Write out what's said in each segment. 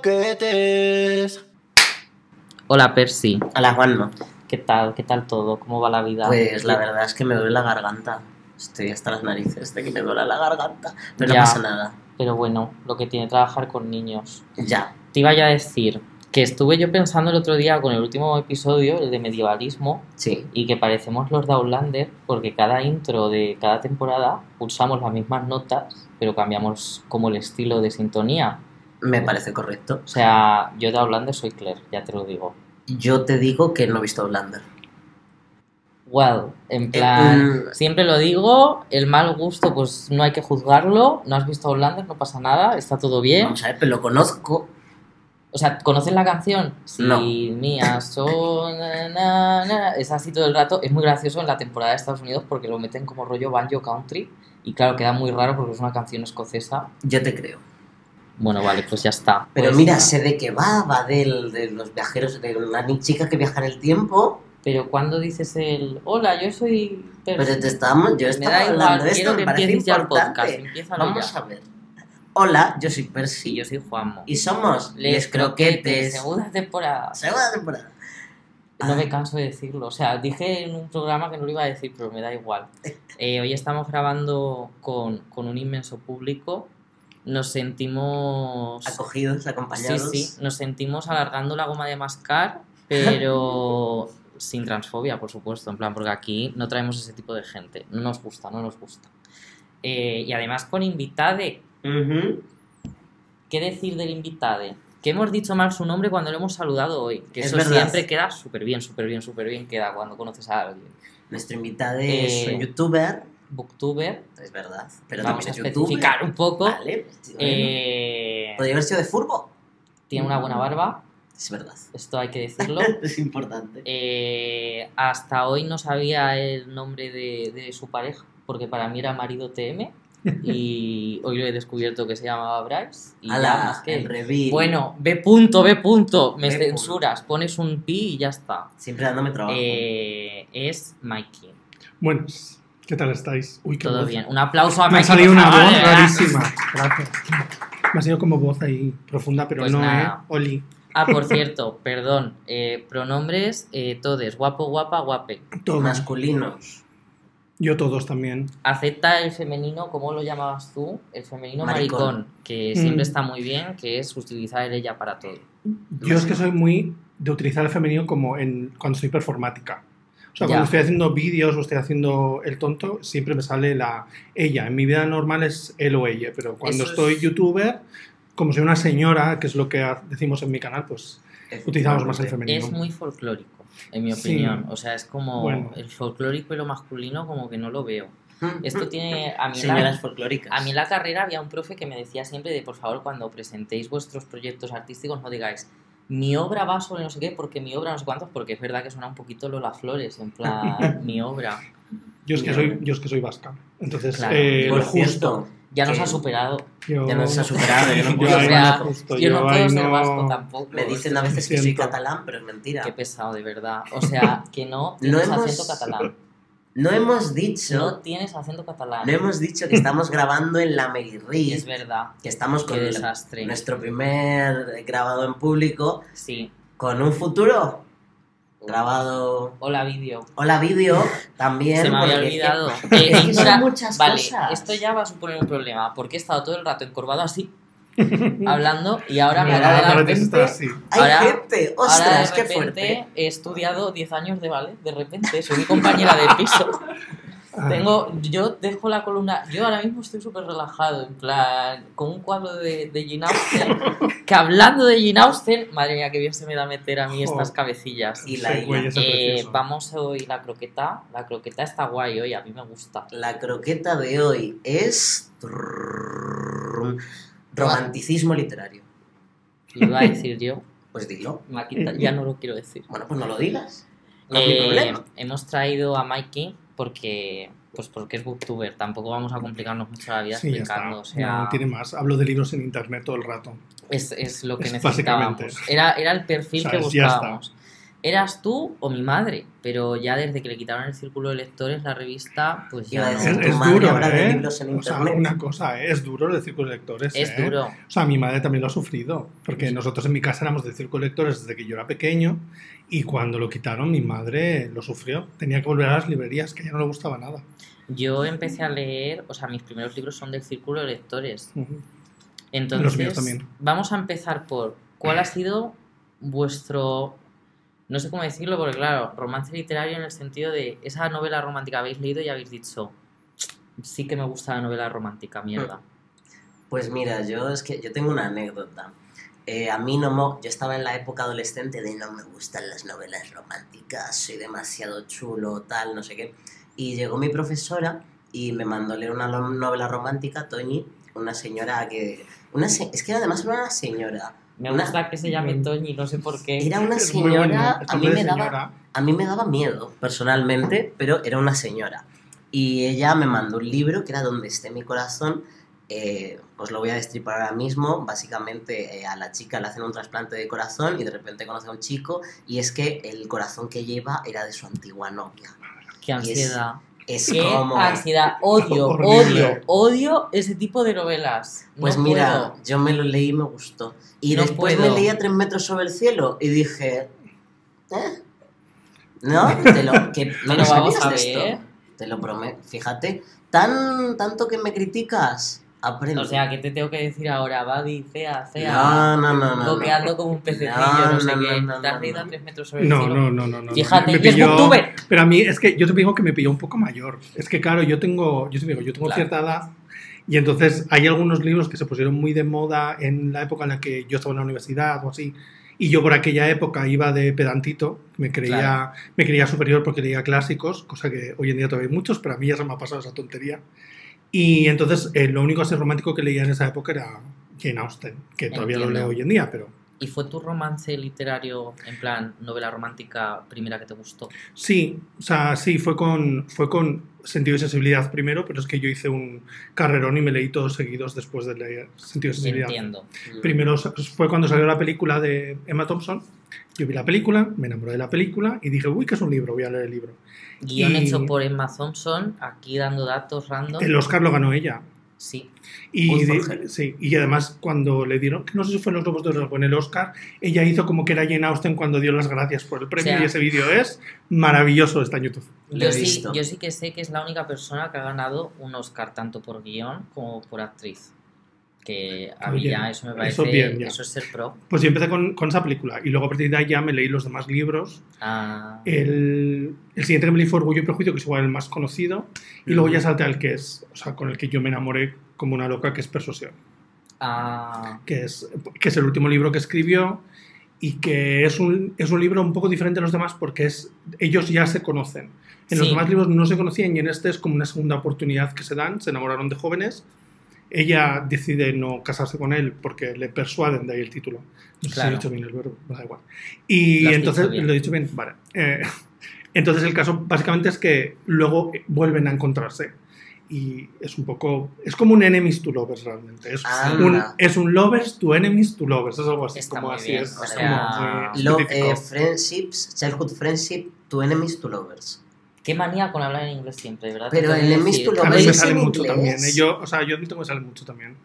croquetes. Hola Percy, Hola Juanma. ¿qué tal? ¿Qué tal todo? ¿Cómo va la vida? Pues la verdad es que me duele la garganta. Estoy hasta las narices de que me duele la garganta. Pero Ya. no pasa nada. Pero bueno, lo que tiene trabajar con niños. Ya. Te iba ya a decir que estuve yo pensando el otro día con el último episodio, el de medievalismo, Sí. y que parecemos los de Outlander porque cada intro de cada temporada pulsamos las mismas notas, pero cambiamos como el estilo de sintonía. Me parece correcto. O sea, yo de Outlander soy Claire, ya te lo digo. Yo te digo que no he visto Blander. Well, en Eh, plan, mm. siempre lo digo, el mal gusto pues no hay que juzgarlo, no has visto Outlander, no pasa nada, está todo bien. Vamos a ver, pero lo conozco. O sea, ¿conoces la canción? Sí, No. mía, son... na, na. Es así todo el rato. Es muy gracioso en la temporada de Estados Unidos porque lo meten como rollo banjo country. Y claro, queda muy raro porque es una canción escocesa. Yo te creo. Bueno, vale, pues ya está. Pero Pues- mira, sé de qué va. Va del, de los viajeros, de una chica que viaja en el tiempo. Pero cuando dices el... Hola, yo soy... Percy", Pero te estamos, yo estaba hablando igual, de esto, me parece ya el importante. podcast. Vamos ya. a ver. Hola, yo soy Percy. Sí, yo soy Juanmo. Y somos Les Les Croquetes. Segunda temporada. Segunda temporada. No me canso de decirlo. O sea, dije en un programa que no lo iba a decir, pero me da igual. Eh, hoy estamos grabando con, con un inmenso público. Nos sentimos. Acogidos, Sí, acompañados. sí. Nos sentimos alargando la goma de mascar, pero sin transfobia, por supuesto. En plan, porque aquí no traemos ese tipo de gente. No nos gusta, no nos gusta. Eh, y además con invitade. ¿Qué decir del invitade? Que hemos dicho mal su nombre cuando lo hemos saludado hoy. Que Es eso verdad. siempre queda súper bien, súper bien, súper bien queda cuando conoces a alguien. Nuestro invitado es Eh, un youtuber, Booktuber, es verdad. Pero vamos a especificar un poco. Vale. pues, bueno. Eh, Podría haber sido de furbo. tiene una buena barba, Es verdad. esto hay que decirlo. es importante. Eh, hasta hoy no sabía el nombre de, de su pareja, porque para mí era marido TM. Y hoy lo he descubierto que se llamaba Bryce. Y A ya más que. el reveal. Bueno, B punto, B punto. Me B punto. censuras, pones un pi y ya está. Siempre dándome trabajo. Eh, es Mikey. Buenas, ¿qué tal estáis? Uy, qué Todo voz. bien. Un aplauso a Me ha salido una voz verdad. rarísima. Gracias. Me ha salido como voz ahí profunda, pero Pues no, nada. ¿eh? Oli. Ah, por cierto, perdón. eh, pronombres, eh, todes. Guapo, guapa, guape. Todos. Masculinos. Yo todos también. Acepta el femenino, ¿cómo lo llamabas tú? El femenino maricón, Maricón. que Mm. siempre está muy bien, que es utilizar el ella para todo. Yo es que soy muy de utilizar el femenino como en cuando soy performática. O sea, Ya. cuando estoy haciendo vídeos o estoy haciendo el tonto, siempre me sale la ella. En mi vida normal es él o ella, pero cuando Eso estoy es- youtuber, como soy una señora, que es lo que decimos en mi canal, pues utilizamos más el femenino. Es muy folclórico, en mi Sí. opinión. O sea, es como Bueno. el folclórico y lo masculino como que no lo veo. Mm, Esto mm, tiene... A mí, Señoras la, folclóricas. a mí en la carrera había un profe que me decía siempre de, por favor, cuando presentéis vuestros proyectos artísticos, no digáis, mi obra va sobre no sé qué, porque mi obra no sé cuántos, porque es verdad que suena un poquito Lola Flores, en plan, mi obra. Yo es que soy, yo es que soy vasca. Entonces, Claro. eh, Por lo justo. cierto, Ya nos ha superado. Yo, Ya nos ha superado, yo no puedo yo ser sea, lo justo, yo no ahí puedo ser no- vasco tampoco. me dicen a veces que soy catalán, pero es mentira. Qué pesado, de verdad. O sea, que no No tienes hemos- acento catalán. No hemos dicho, No no, tienes acento catalán. hemos dicho que estamos grabando en la Merirri, Es verdad. que estamos con el- desastre. nuestro primer grabado en público, Sí. con un futuro grabado. Hola, vídeo. Hola vídeo también. Se me había que- olvidado. es Eh, que son muchas vale, cosas. esto ya va a suponer un problema, porque he estado todo el rato encorvado así, hablando, y ahora me Ahora da de de repente... así. Hay Ahora- gente, Ahora ostras, de qué repente fuerte. he estudiado 10 años de ballet, de repente, soy mi compañera de piso. Ah, Tengo, yo dejo la columna, yo ahora mismo estoy súper relajado, en plan, con un cuadro de, de Jane Austen, que hablando de Jane Austen, madre mía, que bien se me da meter a mí estas cabecillas. Y la ese Eh, vamos hoy la croqueta, la croqueta está guay hoy, a mí me gusta. La croqueta de hoy es. Romanticismo literario. Lo iba a decir yo, Pues dilo. quitado- ya no lo quiero decir. Bueno, pues no lo digas. No hay Eh, problema. hemos traído a Mikey porque, pues porque es booktuber, tampoco vamos a complicarnos mucho la vida Sí, ya explicando, está. o sea, No tiene más. Hablo de libros en internet todo el rato. es, es lo que Es necesitábamos. Era, era el perfil O sea, que es- ya está. buscábamos. ¿Eras tú o mi madre? Pero ya desde que le quitaron el círculo de lectores, la revista, pues ya no. Es, tu es madre duro, ¿eh? libros en O sea, una cosa, ¿eh? es duro el círculo de lectores. Es ¿eh? duro. O sea, mi madre también lo ha sufrido, porque nosotros en mi casa éramos de círculo de lectores desde que yo era pequeño y cuando lo quitaron mi madre lo sufrió. Tenía que volver a las librerías, que a ella no le gustaba nada. Yo empecé a leer, o sea, mis primeros libros son del círculo de lectores. Entonces, Los míos también. vamos a empezar por cuál ha sido vuestro, no sé cómo decirlo, porque claro, romance literario en el sentido de esa novela romántica habéis leído y habéis dicho, sí que me gusta la novela romántica, mierda. Pues mira, yo es que yo tengo una anécdota. Eh, a mí no mo- yo estaba en la época adolescente de no me gustan las novelas románticas, soy demasiado chulo, tal, no sé qué. Y llegó mi profesora y me mandó a leer una novela romántica, Toñi, una señora que... Una se- es que además era una señora. Me Una- gusta que se llame Toñi, no sé por qué. Era una bueno, señora, es a mí, me daba, a mí me daba miedo personalmente, pero era una señora. Y ella me mandó un libro que era Donde esté mi corazón. Eh, os lo voy a destripar ahora mismo. Básicamente eh, a la chica le hacen un trasplante de corazón y de repente conoce a un chico y es que el corazón que lleva era de su antigua novia. Qué ansiedad. Es Qué como... ansiedad. Odio, odio, odio ese tipo de novelas. No Pues mira, puedo. yo me lo leí y me gustó. Y No después puedo. me leí a tres metros sobre el cielo y dije... ¿Eh? ¿No? Te lo, que, ¿No lo vamos a de esto? ver. Te lo prometo. Fíjate, tan, tanto que me criticas, aprende. O sea, ¿qué te tengo que decir ahora? Babi, fea, fea. no, no, no, no. Boqueando no. como un pececillo, No, no, sé no, qué. no, no, Te has no, leído a no. tres metros sobre el No, cielo. no, no, no, no. Fíjate, Me es pilló- booktuber. Pero a mí es que yo te digo que me pilló un poco mayor. Es que claro, yo tengo, yo te digo, yo tengo Claro. cierta edad y entonces hay algunos libros que se pusieron muy de moda en la época en la que yo estaba en la universidad o así. Y yo por aquella época iba de pedantito, me creía, Claro. me creía superior porque leía clásicos, cosa que hoy en día todavía hay muchos, pero a mí ya se me ha pasado esa tontería. Y entonces eh, lo único así romántico que leía en esa época era Jane Austen, que todavía lo leo hoy en día, pero ¿Y fue tu romance literario, en plan, novela romántica primera que te gustó? Sí, o sea, sí, fue con, fue con sentido y sensibilidad primero, pero es que yo hice un carrerón y me leí todos seguidos después de leer sentido y sensibilidad. Entiendo. Primero fue cuando salió la película de Emma Thompson. Yo vi la película, me enamoré de la película y dije, uy, que es un libro, voy a leer el libro. Guión Y- hecho por Emma Thompson, aquí dando datos random. El Oscar lo ganó ella. Sí. Y, de- sí, y además cuando le dieron, no sé si fue en los Globos de Oro o en el Oscar, ella hizo como que era Jane Austen cuando dio las gracias por el premio O sea- y ese vídeo es maravilloso, está en YouTube. Yo sí, yo sí que sé que es la única persona que ha ganado un Oscar tanto por guion como por actriz. Que a mí ya eso me parece. eso bien, ya. eso es ser pro. Pues yo empecé con, con esa película y luego a partir de ahí ya me leí los demás libros Ah, El, el siguiente que me leí fue Orgullo y Prejuicio, que es igual el más conocido. Y luego ya salté al que es, o sea, con el que yo me enamoré como una loca, que es Persuasión. ah, Que es, que es el último libro que escribió y que es un, es un libro un poco diferente a los demás porque es, ellos ya se conocen. En los Sí. demás libros no se conocían y en este es como una segunda oportunidad que se dan. Se enamoraron de jóvenes. Ella decide no casarse con él porque le persuaden, de ahí el título. No sé si Claro. he dicho bien el verbo, da igual. Y Lo entonces, lo he dicho bien, vale. Eh, entonces el caso básicamente es que luego vuelven a encontrarse. Y es un poco. Es como un enemies to lovers realmente. Es, Anda. un, es un lovers to enemies to lovers. Es algo así. Está como muy así bien, es, o es sea, como muy Lo- eh, friendships, childhood friendship, to enemies, to lovers. Qué manía con hablar en inglés siempre, de ¿verdad? Pero que enemies decir. to a lovers mí me sale en mucho inglés. también. eh, Yo, o sea, yo admito que me sale mucho también.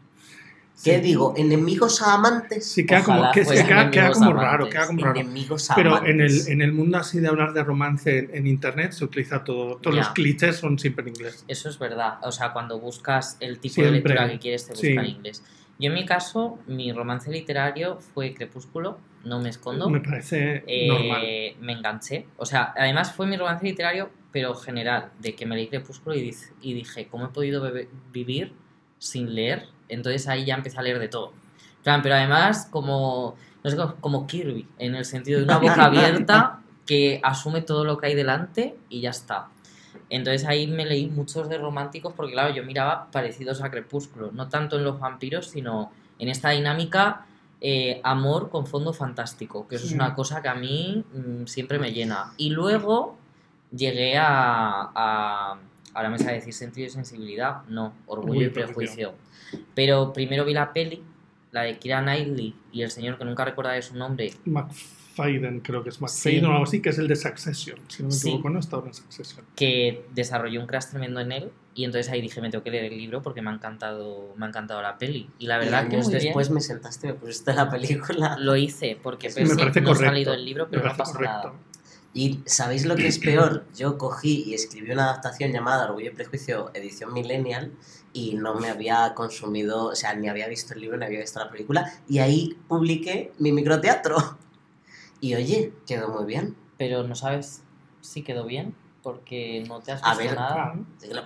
¿Qué Sí. digo? ¿Enemigos a amantes? Sí, queda Ojalá como, que, es que fueran queda, queda enemigos como amantes. raro, queda como raro. Enemigos a Pero en el, en el mundo así de hablar de romance en, en internet se utiliza todo. Todos Ya. los clichés son siempre en inglés. Eso es verdad. O sea, cuando buscas el tipo Siempre. de lectura que quieres, te busca Sí. en inglés. Yo, en mi caso, mi romance literario fue Crepúsculo, no me escondo. Me parece Eh, normal. me enganché. O sea, además fue mi romance literario, pero general, de que me leí Crepúsculo y, y dije, ¿cómo he podido vivir sin leer? Entonces ahí ya empecé a leer de todo. Plan, pero además como, no sé, como- Kirby, en el sentido de una boca abierta que asume todo lo que hay delante y ya está. Entonces ahí me leí muchos de románticos porque, claro, yo miraba parecidos a Crepúsculo, no tanto en los vampiros, sino en esta dinámica eh, amor con fondo fantástico, que eso es Sí. una cosa que a mí mm, siempre me llena. Y luego llegué a, a, ahora me sale decir sentido y sensibilidad, no, orgullo y y Prejuicio. Pero primero vi la peli, la de Kira Knightley y el señor que nunca recordaré su nombre, McFadden, creo que es Sí. McFadden o algo así, que es el de Succession. Si no me Sí. equivoco, no está ahora en Succession. que desarrolló un crash tremendo en él y entonces ahí dije me tengo que leer el libro porque me ha encantado me ha encantado la peli y la Y verdad que años muy bien. después me sentaste y me pusiste la película. lo hice porque Sí, me parece no ha correcto. salido el libro pero me no pasa correcto. nada Y ¿sabéis lo que es peor? Yo cogí y escribí una adaptación llamada Orgullo y Prejuicio, edición Millennial, y no me había consumido, o sea, ni había visto el libro, ni había visto la película, y ahí publiqué mi microteatro. Y oye, quedó muy bien. pero no sabes si quedó bien porque no te has A visto ver, nada.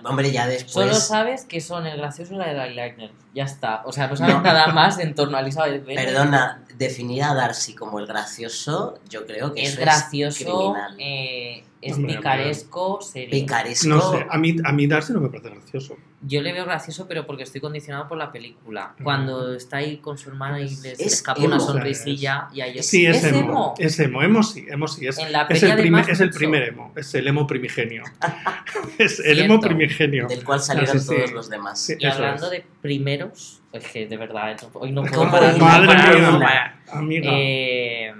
Hombre, ya Solo después... sabes que son el gracioso y la eyeliner. Ya está. O sea, no sabes nada más en torno a Elizabeth Bennet. Perdona, definir a Darcy como el gracioso, yo creo que Es eso gracioso, criminal. eh, es Hombre, picaresco, serio. Picaresco. No sé, a mí, a mí Darcy no me parece gracioso. Yo le veo gracioso, pero porque estoy condicionado por la película. Cuando está ahí con su hermana y le, se le Es escapa una emo. sonrisilla y ahí es, Sí, es, ¿Es emo. Es emo, emo sí, emo sí. Es, En la es, el, es el primer emo, es el emo primigenio. es el emo Cierto. primigenio. Del cual salieron Sí, sí. todos los demás. Sí. Y hablando es. de primeros, es que de verdad, hoy no puedo ¿Cómo parar. una? Madre mía, una. amiga. Eh,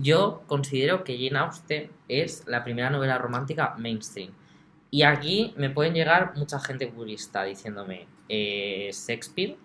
yo considero que Jane Austen es la primera novela romántica mainstream. Y aquí me pueden llegar mucha gente purista diciéndome eh, Shakespeare,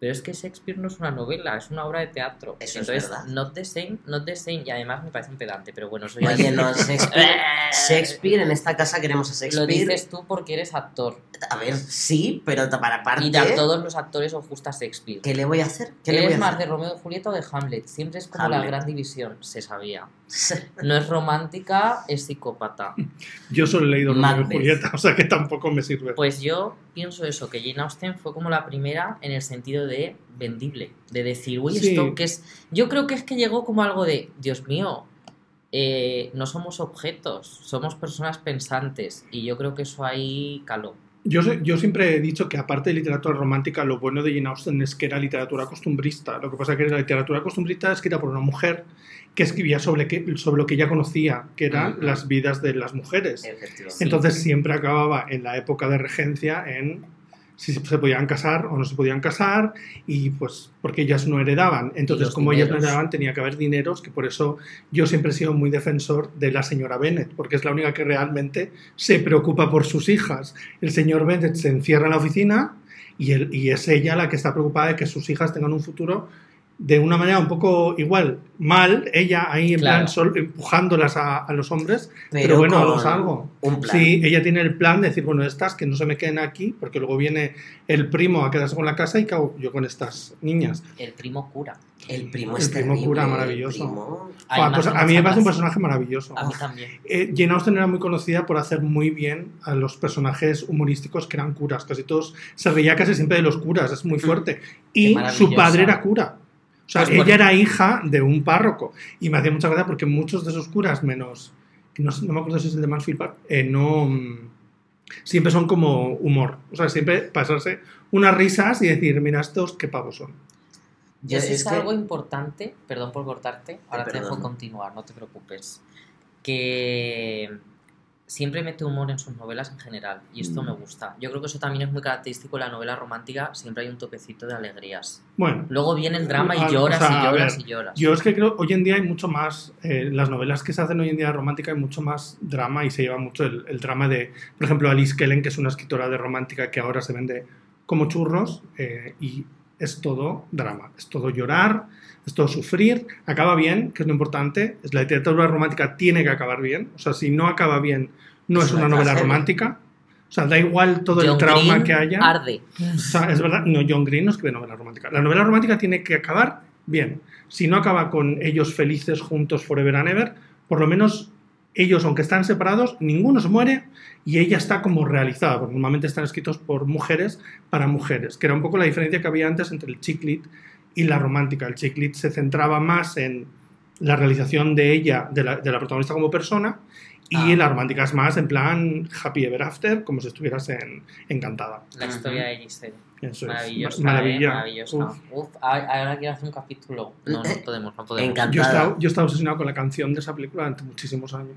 pero es que Shakespeare no es una novela, es una obra de teatro. Eso es Entonces, verdad. not the same, not the same, y además me parece un pedante, pero bueno, eso ya Oye, es- no, Shakespeare, Shakespeare, en esta casa queremos a Lo Shakespeare. dices tú porque eres actor. A ver, sí, pero para aparte, Y a todos los actores os gusta Shakespeare. ¿qué le voy a hacer? ¿Qué le voy ¿Eres a más de? Romeo y Julieta o de Hamlet? Siempre es como la gran división, se sabía. No es romántica, es psicópata. Yo solo he leído Romeo y. Julieta, o sea que tampoco me sirve. Pues yo pienso eso, que Jane Austen fue como la primera en el sentido de vendible, de decir, uy, Sí. esto que es... Yo creo que es que llegó como algo de, Dios mío, eh, no somos objetos, somos personas pensantes, y yo creo que eso ahí caló. Yo, yo siempre he dicho que aparte de literatura romántica, lo bueno de Jane Austen es que era literatura costumbrista. Lo que pasa es que la literatura costumbrista escrita por una mujer que escribía sobre, que, sobre lo que ella conocía, que eran las vidas de las mujeres. Sí. Entonces siempre acababa en la época de regencia en si se podían casar o no se podían casar y pues porque ellas no heredaban. Entonces como ellas no heredaban tenía que haber dineros, que por eso yo siempre he sido muy defensor de la señora Bennet, porque es la única que realmente se preocupa por sus hijas. El señor Bennet se encierra en la oficina y, él- y es ella la que está preocupada de que sus hijas tengan un futuro de una manera un poco igual, mal, ella ahí en Claro. plan sol- empujándolas a, a los hombres, pero, bueno, hagamos algo. Un plan. Sí, ella tiene el plan de decir, bueno, estas que no se me queden aquí, porque luego viene el primo a quedarse con la casa y ¿qué hago yo con estas niñas? El primo cura. El primo El es primo terrible, cura el maravilloso. primo- pues a mí me parece un personaje maravilloso. A mí también. Eh, Jane Austen era muy conocida por hacer muy bien a los personajes humorísticos que eran curas. Casi todos se reía casi siempre de los curas, es muy fuerte. Y su padre era cura. O sea, Pues ella por- era hija de un párroco. Y me hacía mucha gracia porque muchos de esos curas, menos. No, me acuerdo si es el de Mansfield Park, eh, no. mm, Siempre son como humor. O sea, siempre pasarse unas risas y decir, mira, estos qué pavos son. Yo- Eso es, es que- algo importante, perdón por cortarte, ahora te dejo continuar, no te preocupes. Que siempre mete humor en sus novelas en general, y esto Mm. me gusta. Yo creo que eso también es muy característico de la novela romántica, siempre hay un topecito de alegrías. Bueno, Luego viene el drama y lloras o sea, y lloras ver, y lloras. Yo es que creo, hoy en día hay mucho más, eh, las novelas que se hacen hoy en día romántica hay mucho más drama y se lleva mucho el, el drama de, por ejemplo, Alice Kellen, que es una escritora de romántica que ahora se vende como churros eh, y es todo drama, es todo llorar, es todo sufrir, acaba bien, que es lo importante, es la literatura romántica tiene que acabar bien, o sea, si no acaba bien, no Es es, una una novela tragedia. romántica, o sea, da igual todo el trauma Green que haya. Arde. O sea, es verdad, no, John Green no escribe novela romántica. La novela romántica tiene que acabar bien. Si no acaba con ellos felices juntos forever and ever, por lo menos ellos, aunque están separados, ninguno se muere y ella está como realizada, porque normalmente están escritos por mujeres para mujeres, que era un poco la diferencia que había antes entre el chick lit y la romántica. El chick lit se centraba más en la realización de ella, de la, de la protagonista como persona, y Ah. la romántica es más en plan happy ever after, como si estuvieras en, encantada. La historia de Giselle. Eso es. Maravillosa, Maravilla. eh, maravillosa. Uf. Uf, a- ahora quiero hacer un capítulo. No, no podemos, no podemos. Encantado. Yo estaba, yo estaba obsesionado con la canción de esa película durante muchísimos años,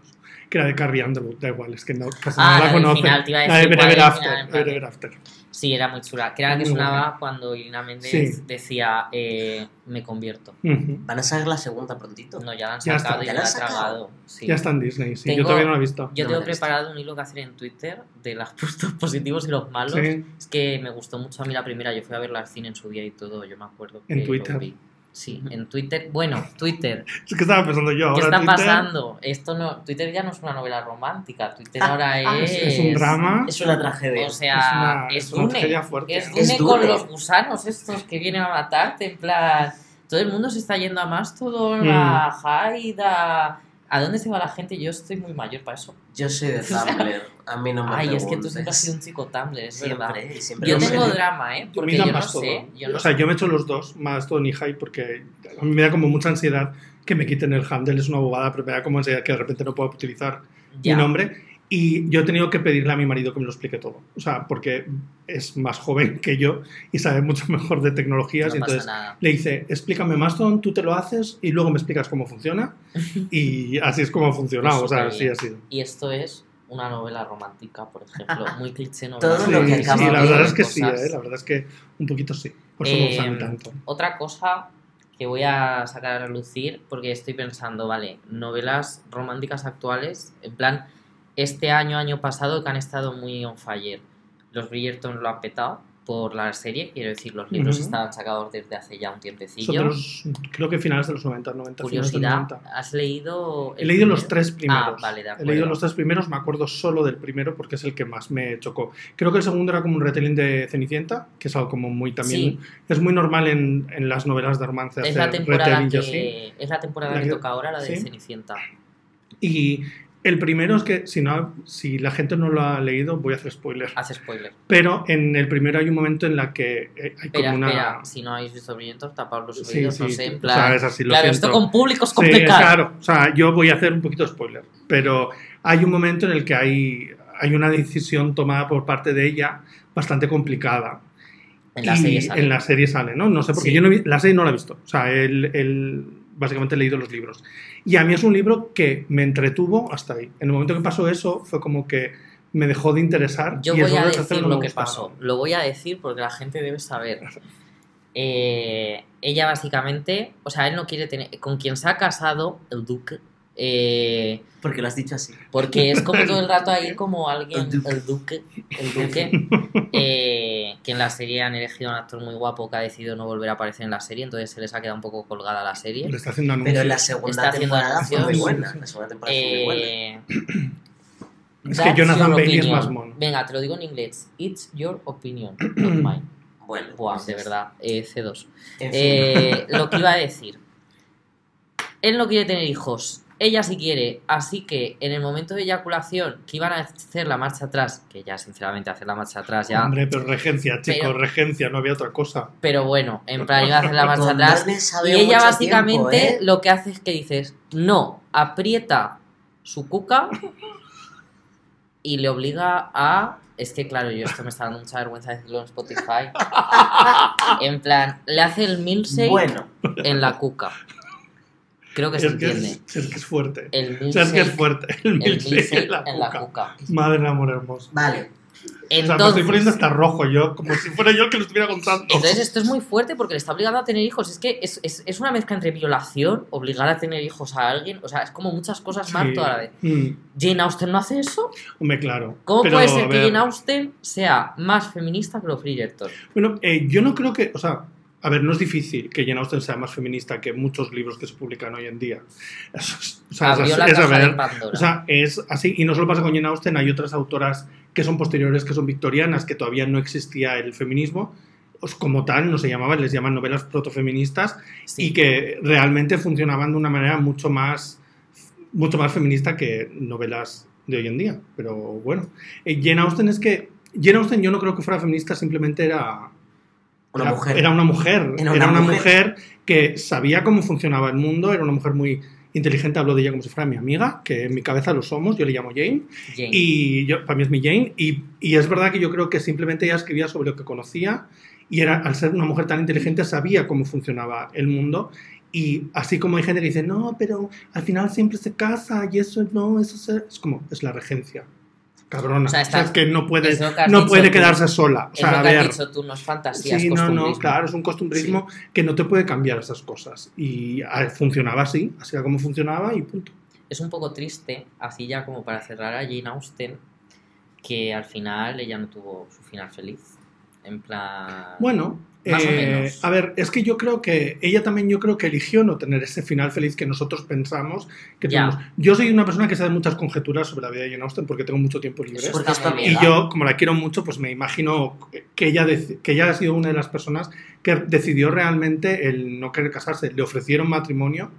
que era de Carrie Underwood, da igual, es que no, casi Ah, no la la del conocen. final, la de Ever es After, en. Sí, era muy chula. Que era la que Muy sonaba buena. cuando Irina Méndez Sí. decía eh, me convierto. ¿Van a sacar la segunda prontito? No, ya la han Ya sacado está. y ¿Ya la han sacado? tragado. Sí. Ya está en Disney, sí. Tengo- Yo todavía no la he visto. Yo No tengo preparado un hilo que hacer en Twitter de los puntos positivos y los malos. Sí. Es que me gustó mucho a mí la primera. Yo fui a verla al cine en su día y todo. Yo me acuerdo. En que Twitter. lo vi. Sí, en Twitter. Bueno, Twitter. Es que estaba pensando yo ¿Qué ahora. está Twitter pasando? Esto no. Twitter ya no es una novela romántica. Twitter ahora ah, es. Es un drama. Es una tragedia. O sea, Es es, una- es una Dune. tragedia fuerte. Es Es Dune Dune. con los gusanos estos que vienen a matarte. En plan. Todo el mundo se está yendo a Mastodon, Mm. a Hyde, a. ¿A dónde se va la gente? Yo estoy muy mayor para eso. Yo soy de Tumblr. A mí no me Ay, es que tú siempre has sido un chico Tumblr, es verdad. Siempre, siempre Yo tengo sé. drama, ¿eh? Porque yo no más todo. sé. Yo no o sea, sé. yo me echo los dos, más todo y High, porque a mí me da como mucha ansiedad que me quiten el handle, es una bobada, pero me da como ansiedad que de repente no puedo utilizar Ya. mi nombre. Y yo he tenido que pedirle a mi marido que me lo explique todo. O sea, porque es más joven que yo y sabe mucho mejor de tecnologías. No y pasa entonces nada. le dice, explícame Mastodon, tú te lo haces y luego me explicas cómo funciona. Y así es como ha funcionado. Pues o sea, así ha sido. Y esto es una novela romántica, por ejemplo. Muy cliché novela. Todo Sí, lo que sí, acaba la verdad ver es que sí, cosas. ¿eh? la verdad es que un poquito sí. Por eso me gusta a mí Eh, tanto. Otra cosa que voy a sacar a relucir, porque estoy pensando, vale, novelas románticas actuales, en plan, este año, año pasado, que han estado muy on fire. Los Bridgerton lo han petado por la serie, quiero decir, los libros estaban sacados desde hace ya un tiempecillo. los, creo que finales de los 90, 90, finales de los Curiosidad, 90. ¿has leído? He leído los tres primeros. Ah, vale, de He acuerdo. leído los tres primeros, me acuerdo solo del primero porque es el que más me chocó. Creo que el segundo era como un retelling de Cenicienta, que es algo como muy también... Sí. Es muy normal en, en las novelas de romance Es hacer la temporada así. que, es la temporada La que que- toca ahora, la de sí. Cenicienta. Y el primero es que, si, no, si la gente no lo ha leído, voy a hacer spoiler. Hace spoiler. Pero en el primero hay un momento en la que eh, hay Espera, como una... espera, si no habéis visto Brillantes, tapad los Sí, oídos, sí, no sé, en o plan... sea, es así, lo claro, siento. esto con público es Sí, complicado. claro. O sea, yo voy a hacer un poquito de spoiler. Pero hay un momento en el que hay, hay una decisión tomada por parte de ella bastante complicada. En la serie sale. En la serie sale, ¿no? No sé, porque Sí. yo no vi- la serie no la he visto. O sea, él, él- básicamente he leído los libros. Y a mí es un libro que me entretuvo hasta ahí. En el momento que pasó eso, fue como que me dejó de interesar. Yo y voy a decir no lo que pasó. Lo voy a decir porque la gente debe saber. Eh, ella básicamente, o sea, él no quiere tener... Con quien se ha casado, el duque, eh, Porque lo has dicho así. porque es como todo el rato ahí como alguien, El duque. el duque, el duque, eh, que en la serie han elegido a un actor muy guapo que ha decidido no volver a aparecer en la serie, entonces se les ha quedado un poco colgada la serie. Le está haciendo anuncios. Pero la Está segunda haciendo temporada fue muy buena. La segunda temporada fue muy buena. Eh, Es que Jonathan your Bailey es opinion. más mono. Venga, te lo digo en inglés. It's your opinion, not mine. Bueno, Buah, pues de ya verdad, eh, C2. está. En fin. Eh, lo que iba a decir. Él no quiere tener hijos. Ella sí quiere. Así que en el momento de eyaculación, que iban a hacer la marcha atrás, que ya sinceramente hacer la marcha atrás ya. Hombre, pero regencia, chico, Pero- regencia, no había otra cosa. Pero bueno, en plan iba a hacer la marcha atrás. Y ella básicamente tiempo, ¿eh? lo que hace es que dices, no, aprieta su cuca y le obliga a... Es que claro, yo esto me está dando mucha vergüenza decirlo en Spotify. En plan, le hace el milkshake Bueno, en la cuca. Creo que se Es que entiende. es, es que es fuerte. El O sea, es que es milkshake, fuerte. El el milkshake milkshake en la en la cuca. cuca. Madre del amor hermoso. vale. o sea, me estoy Entonces, poniendo hasta rojo yo, como si fuera yo el que lo estuviera contando. entonces esto es muy fuerte porque le está obligando a tener hijos. Es que es, es, es una mezcla entre violación, obligar a tener hijos a alguien. O sea, es como muchas cosas más Sí. toda la vez. Mm, Jane Austen no hace eso. hombre, claro. ¿Cómo Pero, puede ser que Jane Austen sea más feminista que los Bridgerton? Bueno, eh, yo no creo que, o sea, a ver, no es difícil que Jane Austen sea más feminista que muchos libros que se publican hoy en día. Es, o sea, es Abrió así- la es a caja de ver, Pandora. O sea, es así. Y no solo pasa con Jane Austen, hay otras autoras que son posteriores, que son victorianas, que todavía no existía el feminismo. Pues como tal, no se llamaban, les llaman novelas protofeministas Sí. y que realmente funcionaban de una manera mucho más, mucho más feminista que novelas de hoy en día. Pero bueno, Eh, Jane Austen es que Jane Austen yo no creo que fuera feminista, simplemente era Una era, mujer. Era una mujer. Era Era una una, mujer. mujer. que sabía cómo funcionaba el mundo, era una mujer muy inteligente, hablo de ella como si fuera mi amiga, que en mi cabeza lo somos, yo le llamo Jane, Jane. y yo, para mí es mi Jane, y, y es verdad que yo creo que simplemente ella escribía sobre lo que conocía, y era, al ser una mujer tan inteligente sabía cómo funcionaba el mundo, y así como hay gente que dice, no, pero al final siempre se casa, y eso no, eso se-". es como, es la regencia. Cabrona. O sea, O sea, está- es que no que no puede tú. quedarse sola. O es sea, lo a que has ver, dicho tú, no es fantasía, Sí, no, no, claro, es un costumbrismo que no te puede cambiar esas cosas. Y funcionaba así, así era como funcionaba y punto. Es un poco triste, así ya como para cerrar a Jane Austen, que al final ella no tuvo su final feliz. En plan... Bueno, Más o eh, menos. a ver, es que yo creo que ella también yo creo que eligió no tener ese final feliz que nosotros pensamos que Ya. tuvimos. Yo soy una persona que sabe muchas conjeturas sobre la vida de Jane Austen porque tengo mucho tiempo libre. Y yo, como la quiero mucho, pues me imagino que ella, que ella ha sido una de las personas que decidió realmente el no querer casarse. Le ofrecieron matrimonio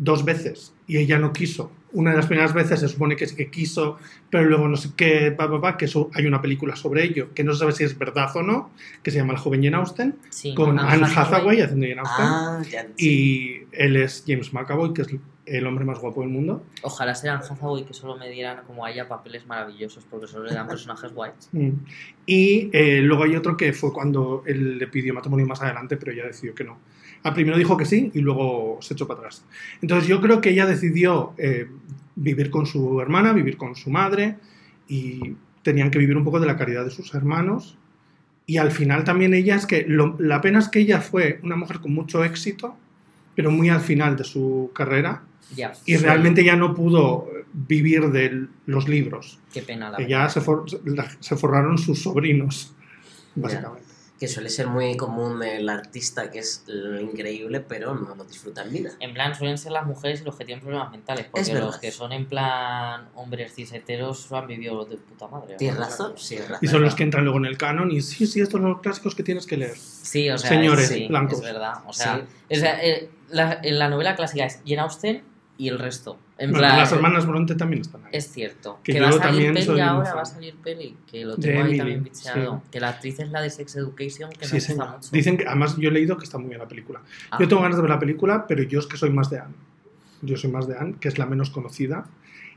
dos veces y ella no quiso. Una de las primeras veces se supone que sí que quiso, pero luego no sé qué, pa, pa, pa, que eso, hay una película sobre ello, que no se sabe si es verdad o no, que se llama El joven Jane Austen, Sí, con Anne Hathaway haciendo Jane Austen. Ah, ya. sí. Y él es James McAvoy, que es el hombre más guapo del mundo. Ojalá sea Anne Hathaway que solo me dieran como a ella papeles maravillosos porque solo le dan personajes guays. Mm. Y eh, luego hay otro que fue cuando él le pidió matrimonio más adelante, pero ella decidió que no. Al primero dijo que sí y luego se echó para atrás. Entonces yo creo que ella decidió eh, vivir con su hermana, vivir con su madre y tenían que vivir un poco de la caridad de sus hermanos. Y al final también ella es que lo- la pena es que ella fue una mujer con mucho éxito, pero muy al final de su carrera Ya, y sí, realmente ya no pudo vivir de los libros Qué pena la ya se, for- la- se forraron sus sobrinos, básicamente. Que suele ser muy común el artista que es lo increíble, pero no lo disfruta en vida. En plan, suelen ser las mujeres y los que tienen problemas mentales, porque Es verdad. los que son en plan hombres ciseteros han vivido de puta madre. ¿Tienes razón? Sí, es Y son los que entran luego en el canon y sí, sí, estos son los clásicos que tienes que leer. Sí, o sea, Señores sí, blancos. es verdad. O sea, Sí. o sea, eh, la, en la novela clásica es Jane Austen y el resto. En Bueno, plan, las hermanas Bronte también están ahí. Es cierto. Que Que, va a salir peli ahora, va a salir peli. Que lo De tengo ahí Emily, también bicheado. sí. Que la actriz es la de Sex Education, que Sí, me gusta mucho. Dicen que, además, yo he leído que está muy bien la película. Ah, Yo tengo ganas de ver la película, pero yo es que soy más de Anne. Yo soy más de Anne, que es la menos conocida.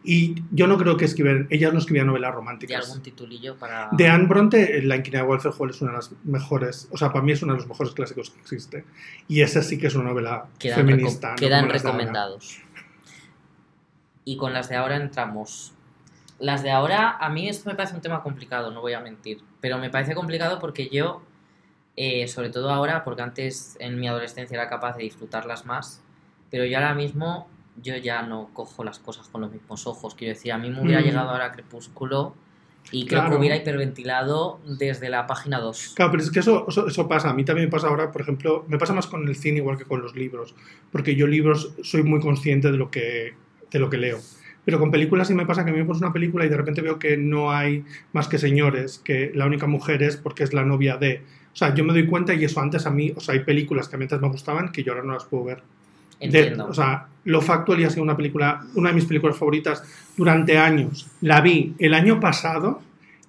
Y yo no creo que escribir, ella no escribía novelas de románticas. algún titulillo para. De Anne Bronte, La inquilina de Wolfer Hall es una de las mejores, o sea, para mí es uno de los mejores clásicos que existe. Y esa sí que es una novela Quedan, feminista. reco- no quedan de recomendados. Y con las de ahora entramos. Las de ahora, a mí esto me parece un tema complicado, no voy a mentir. Pero me parece complicado porque yo, eh, sobre todo ahora, porque antes en mi adolescencia era capaz de disfrutarlas más, pero yo ahora mismo, yo ya no cojo las cosas con los mismos ojos. Quiero decir, a mí me hubiera Mm. llegado ahora Crepúsculo y creo Claro. que hubiera hiperventilado desde la página 2. Claro, pero es que eso, eso, eso pasa. A mí también me pasa ahora, por ejemplo, me pasa más con el cine igual que con los libros. Porque yo libros soy muy consciente de lo que, de lo que leo. Pero con películas sí me pasa que a mí me pones una película y de repente veo que no hay más que señores, que la única mujer es porque es la novia de... O sea, yo me doy cuenta y eso antes a mí, o sea, hay películas que a mí antes me gustaban que yo ahora no las puedo ver. De- Entiendo. o sea, Lo Factual ha sido una película, una de mis películas favoritas durante años. La vi el año pasado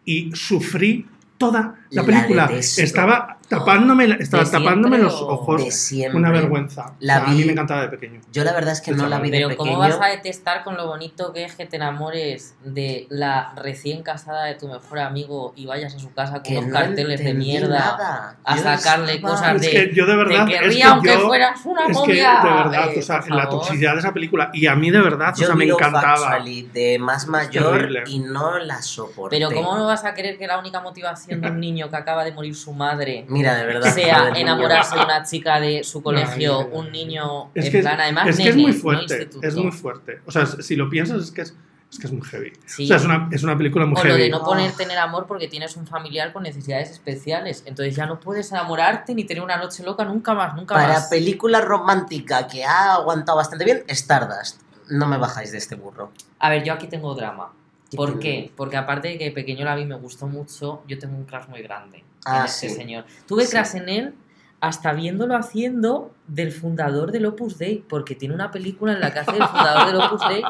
y sufrí toda la La película. detesto. Estaba tapándome, la- estaba ¿De tapándome los ojos. De siempre. Una vergüenza. La O sea, A mí vi- me encantaba de pequeño. Yo la verdad es que De no la vi de Pero pequeño. ¿cómo vas a detestar con lo bonito que es que te enamores de la recién casada de tu mejor amigo y vayas a su casa con que no carteles de mierda? nada. a Yo sacarle estaba- cosas Es de- que yo de verdad. te es querría que aunque yo- fueras una Es que momia. de verdad, Eh, o sea, la toxicidad de esa película. Y a mí de verdad, o sea, me vi encantaba. De más mayor y no la soporté. Pero ¿cómo no vas a querer que la única motivación de un niño que acaba de morir su madre Mira, de verdad. sea enamorarse de una chica de su colegio, No, no, no. un niño Es en que, plan, además es, que es muy fuerte. instituto. es muy fuerte. O sea, si lo piensas, es que es, es, que es muy heavy. Sí. O sea, es una, es una película muy O lo heavy. de no poner tener amor porque tienes un familiar con necesidades especiales. Entonces ya no puedes enamorarte ni tener una noche loca nunca más, nunca Para más. película romántica que ha aguantado bastante bien, Stardust. No me bajáis de este burro. A ver, yo aquí tengo drama. ¿Qué ¿Por qué? Porque aparte de que pequeño la vi me gustó mucho, yo tengo un crush muy grande Ah, en este sí. señor. Tuve Sí. en él hasta viéndolo haciendo del fundador del Opus Dei, porque tiene una película en la que hace del fundador del Opus Dei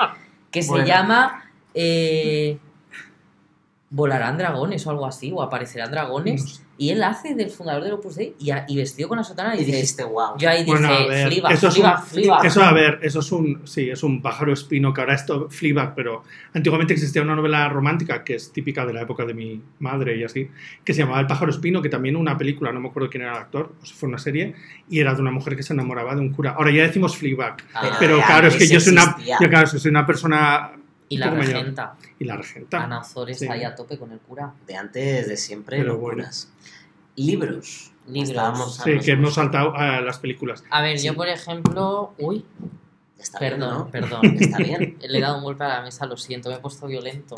que se llama... eh, volarán dragones o algo así, o aparecerán dragones. No sé. Y él hace del fundador del Opus Dei y, a- y vestido con la sotana y, Y dices, dijiste, wow. yo ahí dije, Bueno, ver, Fleabag, eso es un- Fleabag". Eso, a ver, eso es un, sí, es un pájaro espino que ahora esto Fleabag, pero antiguamente existía una novela romántica que es típica de la época de mi madre y así, que se llamaba El pájaro espino, que también una película, no me acuerdo quién era el actor, o si fue una serie, y era de una mujer que se enamoraba de un cura. Ahora ya decimos Fleabag, Ah, pero de claro, es que yo soy una, yo, claro, soy una persona y la mayor. regenta, y la regenta. Ana Sí. ahí a tope con el cura. De antes, de siempre, Pero locuras. Libros. Libros. Sí, que hemos saltado a las películas. A ver, Sí. yo por ejemplo, uy, está bien, perdón, ¿no? perdón, Está bien. le he dado un golpe a la mesa, lo siento, me he puesto violento.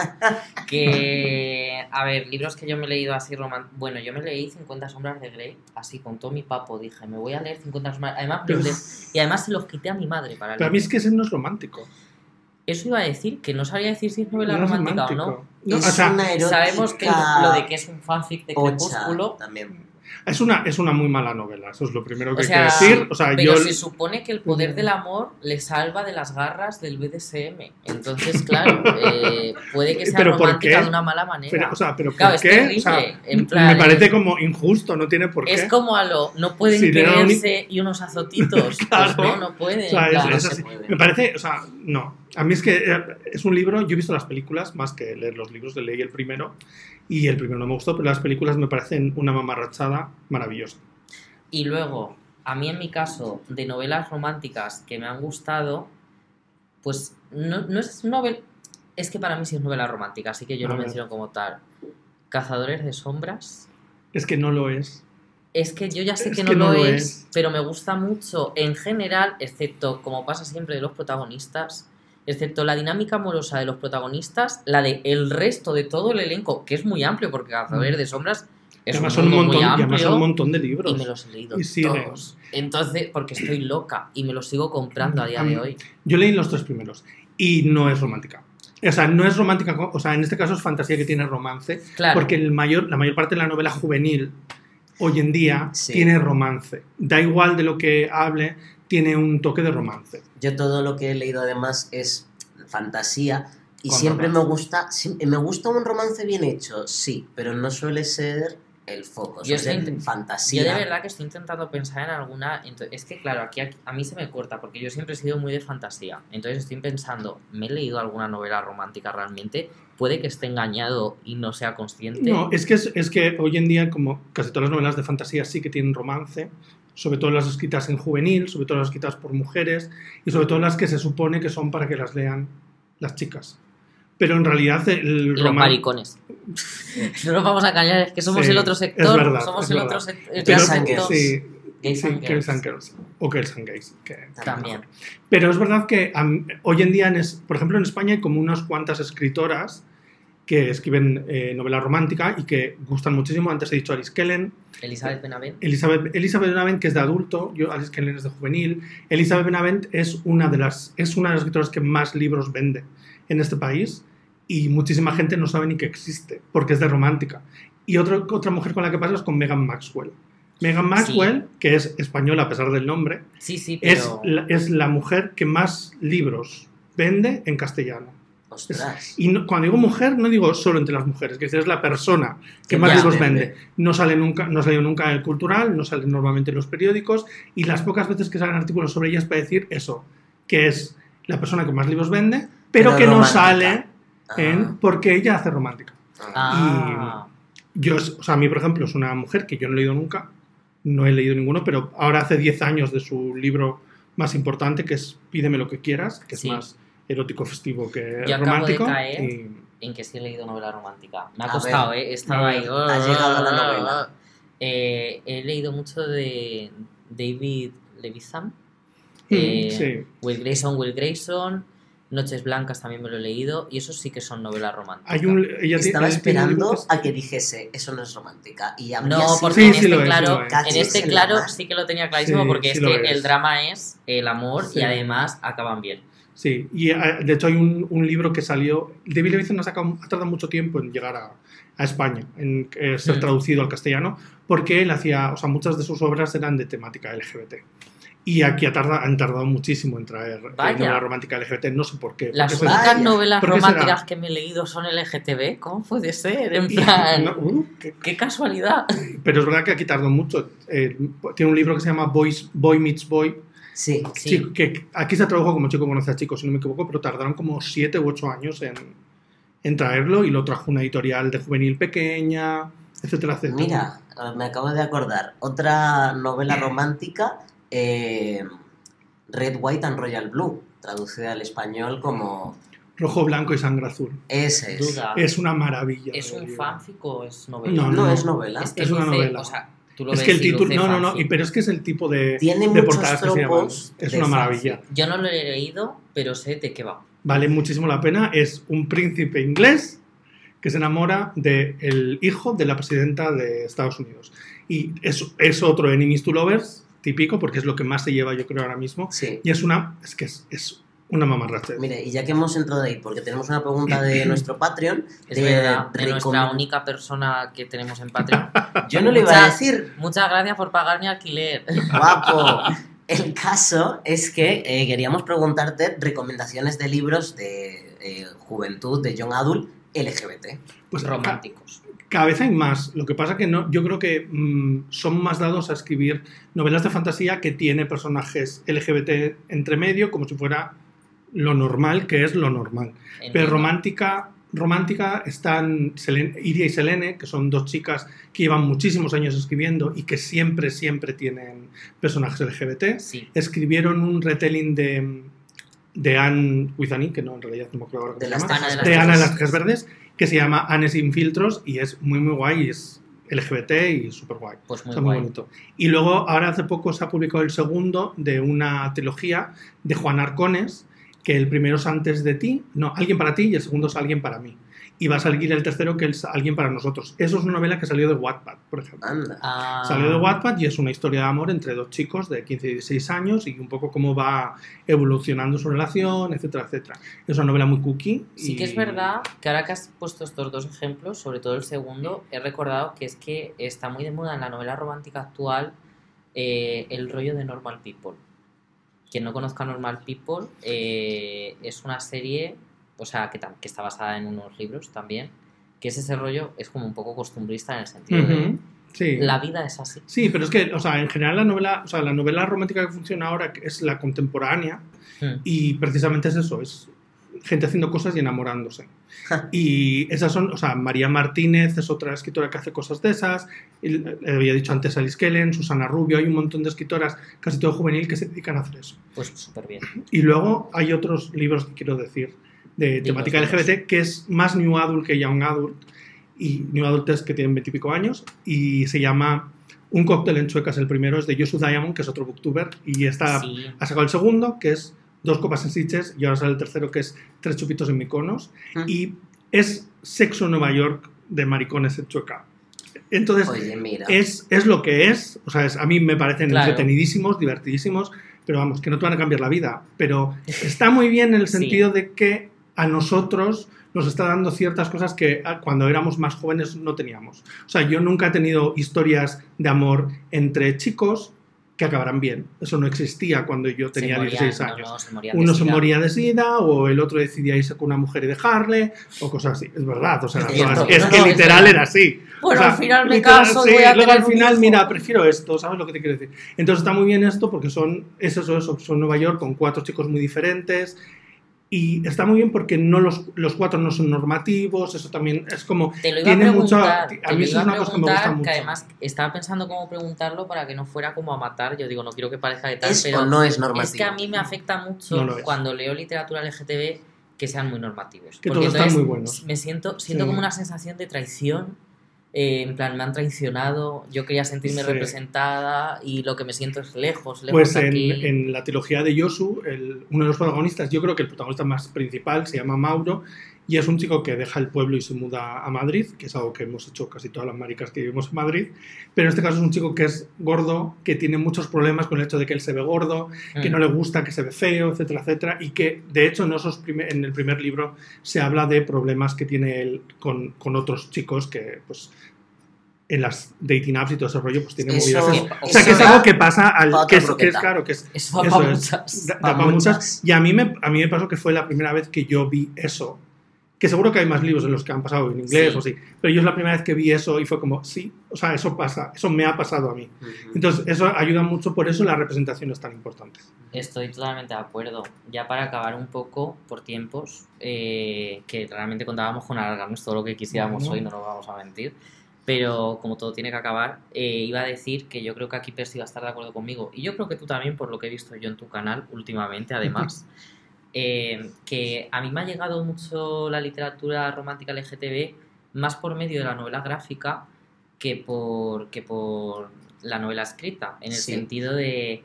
Que, a ver, libros que yo me he leído así roman... Bueno, yo me leí 50 sombras de Grey, así con todo mi papo, dije, me voy a leer 50 sombras... Además, Pero- y además se los quité a mi madre para Pero a mí es que ese no es romántico. Eso iba a decir, que no sabría decir si es novela No es romántica o no. O sea, una erótica Sabemos que lo de que es un fanfic de Crepúsculo... también. es una, es una muy mala novela, eso es lo primero que O hay que decir. O sea, Pero yo, se supone que el poder del amor le salva de las garras del BDSM. Entonces, claro, eh, puede que sea ¿Pero por romántica qué? de una mala manera. pero, o sea, pero ¿por Claro, es qué? terrible, O sea, en plan- me parece como injusto, no tiene por qué. es como a lo no pueden un- quererse y unos azotitos. Claro. Pues no, no pueden. O sea, no es puede. Me parece, o sea, no. A mí es que eh, es un libro, yo he visto las películas más que leer los libros, leí el primero y el primero no me gustó, pero las películas me parecen una mamarrachada maravillosa. Y luego, a mí en mi caso, de novelas románticas que me han gustado, pues no, no es novel... Es que para mí sí es novela romántica, así que yo A lo ver. menciono como tal. Cazadores de sombras. Es que no lo es. Es que yo ya sé Es que, que no, lo lo es, es. pero me gusta mucho en general, excepto, como pasa siempre de los protagonistas, excepto la dinámica amorosa de los protagonistas, la de el resto de todo el elenco, que es muy amplio, porque Cazadores de Sombras es Mm. además, un son un mundo montón, muy y además amplio son un montón de libros. y me los he leído Y todos. Entonces, porque estoy loca y me los sigo comprando a día de Am- hoy. Yo leí los tres primeros y no es romántica. O sea, no es romántica, o sea, en este caso es fantasía que tiene romance, Claro, porque el mayor, la mayor parte de la novela juvenil hoy en día Sí. tiene romance. Da igual de lo que hable, tiene un toque de romance. Yo todo lo que he leído además es fantasía y Con siempre me gusta, me gusta un romance bien hecho, sí, pero no suele ser el foco, Yo estoy int- fantasía. yo de verdad que estoy intentando pensar en alguna. Es que, claro, aquí, aquí- a mí se me corta porque yo siempre he sido muy de fantasía. Entonces estoy pensando, ¿me he leído alguna novela romántica realmente? Puede que esté engañado y no sea consciente. No, es que, es, es que hoy en día, como casi todas las novelas de fantasía sí que tienen romance, sobre todo las escritas en juvenil, sobre todo las escritas por mujeres y sobre todo las que se supone que son para que las lean las chicas. Pero en realidad el y los romance... maricones. no nos vamos a callar, es que somos Sí, el otro es sector. verdad, somos es el verdad. otro el sector. Sí, Gays sí, and Gays Girls. and Girls. O Girls and Gays. que- También. Pero es verdad que am, hoy en día, en es- por ejemplo, en España hay como unas cuantas escritoras que escriben eh, novela romántica y que gustan muchísimo. Antes he dicho Alice Kellen, Elizabeth Benavent. Elizabeth, Elizabeth Benavent, que es de adulto, yo Alice Kellen es de juvenil. Elizabeth Benavent es una de las, es una de las escritoras que más libros vende en este país y muchísima gente no sabe ni que existe porque es de romántica. Y otro- otra mujer con la que pasa es con Megan Maxwell. Megan Maxwell, que es española a pesar del nombre, Sí, sí, es pero. la, es la mujer que más libros vende en castellano. Ostras. Y no- cuando digo mujer, no digo solo entre las mujeres, que es la persona que Que más libros vende. vende. No sale nunca, no salió nunca en el cultural, no sale normalmente en los periódicos, y las pocas veces que salen artículos sobre ella es para decir eso, que es la persona que más libros vende, pero, que no sale Ah, en porque ella hace romántica. ah. Ah, Yo, o sea, a mí, por ejemplo, es una mujer que yo no he leído nunca, no he leído ninguno, pero ahora hace 10 años de su libro más importante, que es Pídeme lo que quieras, que Sí. es más erótico festivo que Yo acabo de romántico. caer. y- en que sí he leído novela romántica. Me ha A costado, ver, ¿eh? He estado a ahí. ha llegado la novela. Eh, he leído mucho de David Levitham. Mm, Eh, sí. Will Grayson, Will Grayson. Noches Blancas también me lo he leído. Y eso sí que son novelas románticas. Hay un, ella ti- Estaba tiene esperando a que dijese, eso no es romántica. Y habría No, porque Sí, en sí este claro, es. en este en claro sí que lo tenía clarísimo Sí, porque sí es que es. el drama es el amor Sí. y además acaban bien. Sí, y eh, de hecho hay un, un libro que salió. David Levithan ha, ha tardado mucho tiempo en llegar a, a España, en eh, ser Mm. traducido al castellano, porque él hacía, o sea, muchas de sus obras eran de temática LGBT. Y aquí ha tarda- han tardado muchísimo en traer eh, Vaya. novela romántica LGBT, no sé por qué. Las únicas Vaya. novelas ¿Por qué será? románticas que me he leído son LGTB. ¿Cómo puede ser? En plan, No, uh, qué- qué casualidad. pero es verdad que aquí tardó mucho. Eh, tiene un libro que se llama Boys, Boy Meets Boy, Sí. Sí. Sí, que aquí se tradujo como chico conoce a chico, si no me equivoco, pero tardaron como siete u ocho años en, en traerlo y lo trajo una editorial de juvenil pequeña, etcétera, etcétera. Mira, me acabo de acordar. Otra novela romántica, eh, Red, White and Royal Blue, traducida al español como Rojo, blanco y sangre azul. ese es. Es una maravilla. ¿Es de un fanfic o es novela? No, No, no. es novela. Es, que Es una luce- novela. O sea, tú lo Es ves que el título, no, no, no, pero es que es el tipo de, Tiene de muchos portadas que se llaman. tropos Es de una fanfic. maravilla. Yo no lo he leído, pero sé de qué va. Vale muchísimo la pena. Es un príncipe inglés que se enamora del hijo de la presidenta de Estados Unidos. Y es, es otro Enemies to Lovers típico, porque es lo que más se lleva, yo creo, ahora mismo. Sí. Y es una, es que es, es una mamarracha. Mire, y ya que hemos entrado ahí, porque tenemos una pregunta de nuestro Patreon, Es de verdad, de recom- nuestra única persona que tenemos en Patreon. Yo no le iba a decir, Muchas gracias por pagar mi alquiler. guapo. El caso es que eh, queríamos preguntarte recomendaciones de libros de eh, juventud, de young adult, LGBT. Pues románticos. Cada vez hay más. Lo que pasa que no, yo creo que mm, son más dados a escribir novelas de fantasía que tiene personajes LGBT entre medio, como si fuera lo normal, que es lo normal. Pero romántica, romántica están Iria y Selene, que son dos chicas que llevan muchísimos años escribiendo y que siempre, siempre tienen personajes LGBT. Sí. Escribieron un retelling de, de Anne with an E, que no, en realidad no me acuerdo ahora cómo De se llama, Ana de las de Ana de las Tejas Verdes, que se llama Anne sin filtros y es muy, muy guay y es LGBT y súper guay. Pues muy Está muy guay. bonito. Y luego, ahora hace poco se ha publicado el segundo de una trilogía de Juan Arcones, que el primero es Antes de ti, no, Alguien para ti, y el segundo es Alguien para mí. Y va a salir el tercero, que es Alguien para nosotros. Eso es una novela que salió de Wattpad, por ejemplo. Anda. Ah, Salió de Wattpad y es una historia de amor entre dos chicos de 15 y 16 años y un poco cómo va evolucionando su relación, etcétera, etcétera. Es una novela muy cookie. Sí y- que es verdad que ahora que has puesto estos dos ejemplos, sobre todo el segundo, he recordado que es que está muy de moda en la novela romántica actual eh, el rollo de Normal People. Quien no conozca Normal People eh, es una serie, o sea, que, que está basada en unos libros también, que es ese rollo, es como un poco costumbrista en el sentido de Ujú, Sí. la vida es así. Sí, pero es que, o sea, en general la novela, o sea, la novela romántica que funciona ahora es la contemporánea Hmm. y precisamente es eso, es gente haciendo cosas y enamorándose. y esas son, o sea, María Martínez es otra escritora que hace cosas de esas, y le había dicho antes Alice Kellen, Susana Rubio, hay un montón de escritoras, casi todo juvenil, que se dedican a hacer eso. Pues súper bien. Y luego hay otros libros que quiero decir de temática. LGBT que es más New Adult que Young Adult. Y New Adult es que tienen veintipico años y se llama Un cóctel en Chuecas. El primero es de Josu Diamond, que es otro booktuber, y está, Sí. ha sacado el segundo, que es Dos copas en Sitges, y ahora sale el tercero, que es Tres chupitos en Mykonos. Mm. Y es Sexo en Nueva York de maricones en Chueca. Entonces, Oye, mira. es, es lo que es. O sea, es- a mí me parecen Claro. entretenidísimos, divertidísimos, pero vamos, que no te van a cambiar la vida. Pero está muy bien en el Sí. sentido de que a nosotros nos está dando ciertas cosas que ah, cuando éramos más jóvenes no teníamos. O sea, yo nunca he tenido historias de amor entre chicos que acabarán bien. Eso no existía cuando yo tenía morían- 16 no, años. no, se Uno se moría de sida o el otro decidía irse con una mujer y dejarle o cosas así. Es verdad, o sea, Es no, que literal era así. Bueno, O sea, al final me caso sí, voy a luego al final, mira, prefiero esto, ¿sabes lo que te quiero decir? Entonces está muy bien esto porque son, es eso, eso, son Nueva York con cuatro chicos muy diferentes y está muy bien porque no los, los cuatro no son normativos, eso también es como... Te lo iba tiene a mucho- preguntar, a te mí lo eso iba es a una cosa que me gusta preguntar, mucho. que además estaba pensando cómo preguntarlo para que no fuera como a matar, yo digo, no quiero que parezca de tal, ¿Es pero no es normativo? es que a mí me afecta mucho No cuando leo literatura LGTB que sean muy normativos. Que Porque todos están entonces muy buenos. Me siento, siento Sí. como una sensación de traición. Eh, en plan, me han traicionado, yo quería sentirme Sí. representada y lo que me siento es lejos, lejos Pues en, aquí. en la trilogía de Yosu, el- uno de los protagonistas, yo creo que el protagonista más principal se llama Mauro y es un chico que deja el pueblo y se muda a Madrid, que es algo que hemos hecho casi todas las maricas que vivimos en Madrid, pero en este caso es un chico que es gordo, que tiene muchos problemas con el hecho de que él se ve gordo, que Mm. no le gusta, que se ve feo, etcétera, etcétera, y que de hecho en, esos primer- en el primer libro se habla de problemas que tiene él con, con otros chicos que pues en las dating apps y todo ese rollo, pues tiene Eso- movidas. que- o sea, que es eso algo que pasa al. Que es, que es claro, que es. Eso eso es, muchas. da- da muchas. muchas. Y a mí, me, a mí me pasó que fue la primera vez que yo vi eso. Que seguro que hay más libros en los que han pasado en inglés Sí. o sí. Pero yo es la primera vez que vi eso y fue como, sí, o sea, eso pasa, eso me ha pasado a mí. Ujú. Entonces, eso ayuda mucho, por eso la representación es tan importante. Estoy totalmente de acuerdo. Ya para acabar un poco por tiempos, eh, que realmente contábamos con alargarnos todo lo que quisiéramos Bueno. hoy, no nos vamos a mentir. Pero como todo tiene que acabar, eh, iba a decir que yo creo que aquí Percy va a estar de acuerdo conmigo. Y yo creo que tú también, por lo que he visto yo en tu canal últimamente, además. eh, que a mí me ha llegado mucho la literatura romántica LGTB más por medio de la novela gráfica que por, que por la novela escrita. En el Sí. sentido de.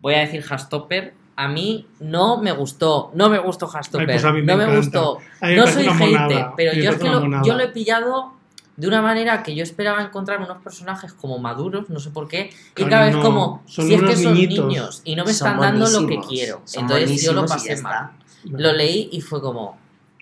Voy a decir Hastopper. A mí no me gustó. No me gustó Hastopper. pues me no me encanta. gustó. No soy hater, monada, pero yo es que lo, yo lo he pillado de una manera que yo esperaba encontrar unos personajes como maduros, no sé por qué, y es no, como, si es que son niños y no me están dando lo que quiero. Entonces yo lo pasé mal. Lo leí y fue como,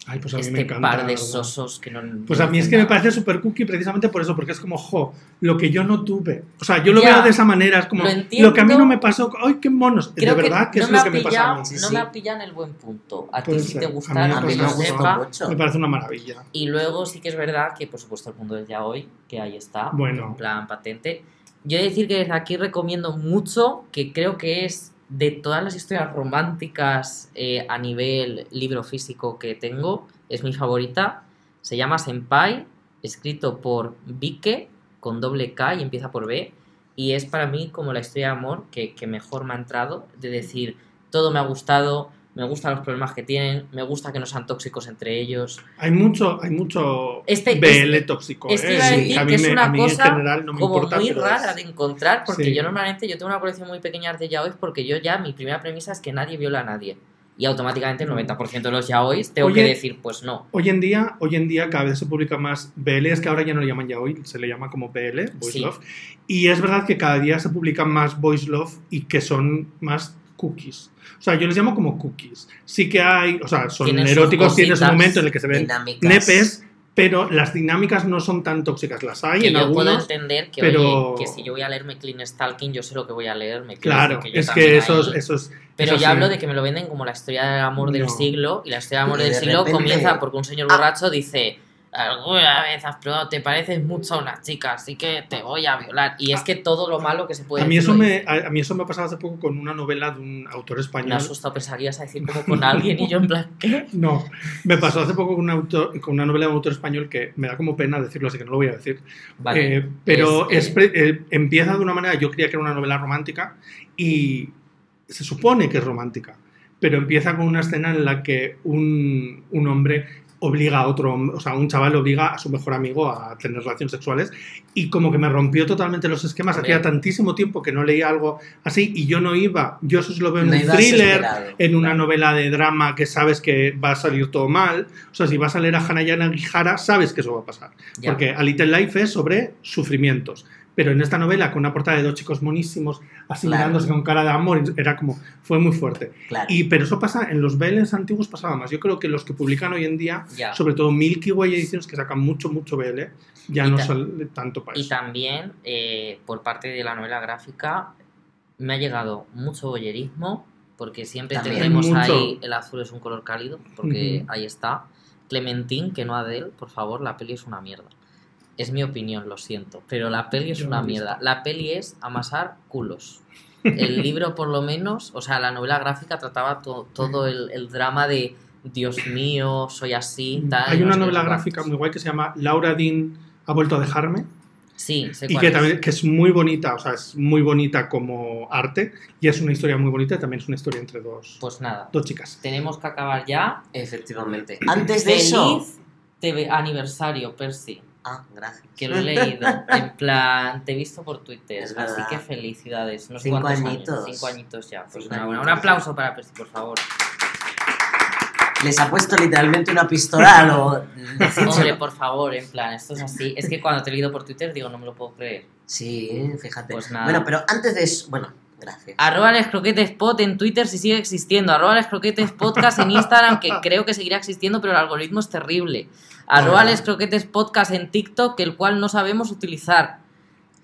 Ay, pues a mí me este encanta. par de sosos que no... Pues no a mí es que me parece super cookie precisamente por eso, porque es como, jo, lo que yo no tuve. O sea, yo lo Ya, veo de esa manera, es como, lo que a mí no me pasó, ¡ay, qué monos! Creo de verdad que, no es me lo que me pasa a mí. Sí, no sí. me ha pillado en el buen punto. A ti Puede si te gusta, me A mí me mucho. Me parece una maravilla. Y luego sí que es verdad que, por supuesto, el mundo del ya hoy, que ahí está, Bueno. en plan patente. Yo he de decir que desde aquí recomiendo mucho, que creo que es de todas las historias románticas eh, a nivel libro físico que tengo, es mi favorita. Se llama Senpai, escrito por Vike, con doble K y empieza por B. Y es para mí como la historia de amor que, que mejor me ha entrado, de decir, todo me ha gustado, me gustan los problemas que tienen, me gusta que no sean tóxicos entre ellos. Hay mucho, hay mucho Este- BL tóxico. Este ¿eh? iba a decir a que es me- una mí cosa general no me como importa, muy rara es- de encontrar, porque Sí. yo normalmente yo tengo una colección muy pequeña de yaois porque yo ya mi primera premisa es que nadie viola a nadie. Y automáticamente el 90% de los yaois tengo Oye, que decir, pues no. Hoy en día, hoy en día cada vez se publica más BL, es que ahora ya no le llaman ya hoy, se le llama como BL, Voice Sí. Love. Y es verdad que cada día se publican más Voice Love y que son más cookies. O sea, yo les llamo como cookies. Sí que hay, o sea, son Tienen eróticos, tiene su momento en el que se ven Dinámicas. nepes, pero las dinámicas no son tan tóxicas. Las hay Que en yo puedo algunos. entender que, pero- oye, que si yo voy a leerme Clean Stalking, yo sé lo que voy a leerme. Claro, yo es que eso es, ahí- eso es- Pero ya hablo de que me lo venden como la historia del amor del siglo, y la historia del amor del de siglo repente- comienza porque un señor Ah. borracho dice, alguna vez has probado, te pareces mucho a una chica, así que te voy a violar. Y es que todo lo malo que se puede A mí, decir eso me, a, a mí eso me ha pasado hace poco con una novela de un autor Me español. ha asustado, pensaba que ibas a decir como con alguien y yo en plan, ¿qué? No, me pasó hace poco con, un autor, con una novela de un autor español que me da como pena decirlo, así que no lo voy a decir. Vale, Eh, pero es, es eh, eh, empieza de una manera, yo creía que era una novela romántica y se supone que es romántica, pero empieza con una escena en la que un, un hombre obliga a otro, o sea, un chaval obliga a su mejor amigo a tener relaciones sexuales y como que me rompió totalmente los esquemas, hacía tantísimo tiempo que no leía algo así y yo no iba, yo eso lo veo en No un thriller, en una novela de drama que sabes que va a salir todo mal. O sea, si vas a leer a Hanayana Gihara, sabes que eso va a pasar. ya. Porque A Little Life es sobre sufrimientos. Pero en esta novela, con una portada de dos chicos monísimos, así Claro. mirándose con cara de amor, era como, fue muy fuerte. Claro. Y, pero eso pasa, en los BLs antiguos pasaba más. Yo creo que los que publican hoy en día, ya. sobre todo Milky Way Ediciones, que sacan mucho, mucho BL, ya Y no sale tanto para Y eso. también, eh, por parte de la novela gráfica, me ha llegado mucho boyerismo, porque siempre tenemos ahí el azul es un color cálido, porque ahí está. Clementine, que no Adele, por favor, la peli es una mierda. Es mi opinión, lo siento, pero la peli es Yo una mierda. La peli es amasar culos. El libro, por lo menos, o sea, la novela gráfica trataba to- todo el, el drama de Dios mío, soy así, tal. Hay una novela gráfica muy guay que se llama Laura Dean ha vuelto a dejarme. Sí, sé Y que es. también que es muy bonita, o sea, es muy bonita como arte y es una historia muy bonita, también es una historia entre dos, Pues nada, dos chicas. tenemos que acabar ya. Efectivamente. Antes de Feliz eso. TV aniversario, Percy, Ah, gracias. que lo he leído. En plan, te he visto por Twitter, Es así verdad. que felicidades. Cinco añitos. años. Cinco añitos ya. Pues Cinco enhorabuena. Un añitos. aplauso para Percy, por favor. Les ha puesto literalmente una pistola a lo. Hombre, por favor, en plan, esto es así. Es que cuando te he leído por Twitter digo, no me lo puedo creer. Sí, fíjate. Pues nada. Bueno, pero antes de eso. Bueno, Gracias. Arroba les croquetes pod en Twitter si sigue existiendo. Arroba les croquetes podcast en Instagram, que creo que seguirá existiendo, pero el algoritmo es terrible. Arroba Bueno. les croquetes podcast en TikTok, el cual no sabemos utilizar.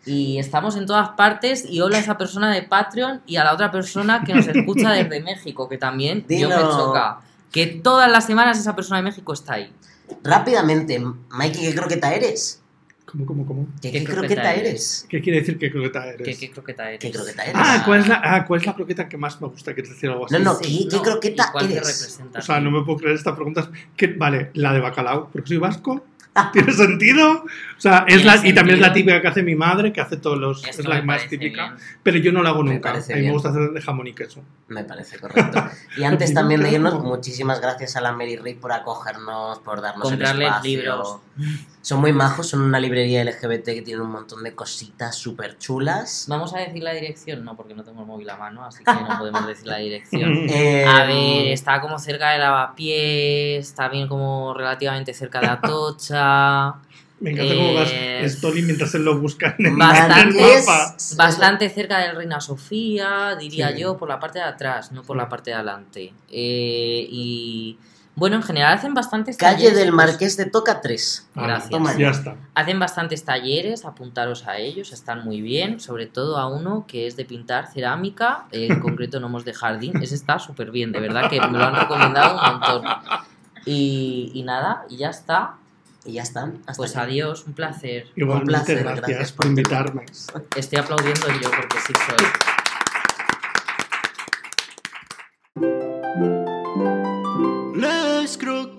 Y estamos en todas partes. Y hola a esa persona de Patreon y a la otra persona que nos escucha desde México, que también yo me choca. Que todas las semanas esa persona de México está ahí. Rápidamente, Mikey, ¿qué croqueta eres? ¿Cómo, cómo, cómo? ¿Qué, ¿Qué qué croqueta croqueta eres? eres? ¿Qué quiere decir que croqueta eres? ¿Qué, qué croqueta eres? ¿Qué croqueta eres? Ah, ¿cuál es, la, ah, ¿cuál es la croqueta que más me gusta? Que decir algo así. No, no, Sí, ¿qué- qué croqueta ¿y cuál te eres? representa? O sea, no me puedo creer esta pregunta. Que, vale, la de bacalao, porque soy vasco. ¿Tiene sentido? O sea, es la, y también es la típica que hace mi madre, que hace todos los. Esto es la más típica. bien. Pero yo no la hago nunca. A mí me gusta hacer de jamón y queso. Me parece correcto. Y antes también de irnos, muchísimas gracias a la Mary Reed por acogernos, por darnos Comprarles el espacio. libros. Son muy majos, son una librería LGBT que tiene un montón de cositas súper chulas. Vamos a decir la dirección, no, porque no tengo el móvil a mano, así que no podemos decir la dirección. Eh, A ver, está como cerca de Lavapiés, está bien como relativamente cerca de Atocha, Me encanta cómo vas Eh, Story mientras él lo busca en el, Bastante. en el mapa. bastante cerca del Reina Sofía, diría Sí. yo, por la parte de atrás, no por la parte de adelante. Eh, y bueno, en general hacen bastantes Calle talleres, del pues, Marqués de Toca 3. Ah, Gracias. Toma Ya está. Hacen bastantes talleres, apuntaros a ellos, están muy bien, sobre todo a uno que es de pintar cerámica, eh, en concreto gnomos de jardín, ese está súper bien, de verdad que me lo han recomendado un montón. Y, y nada, y ya está, Y ya está. Hasta pues aquí. adiós, un placer. Igualmente, placer, gracias, gracias por por invitarme. Estoy aplaudiendo yo porque sí soy.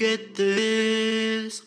get this.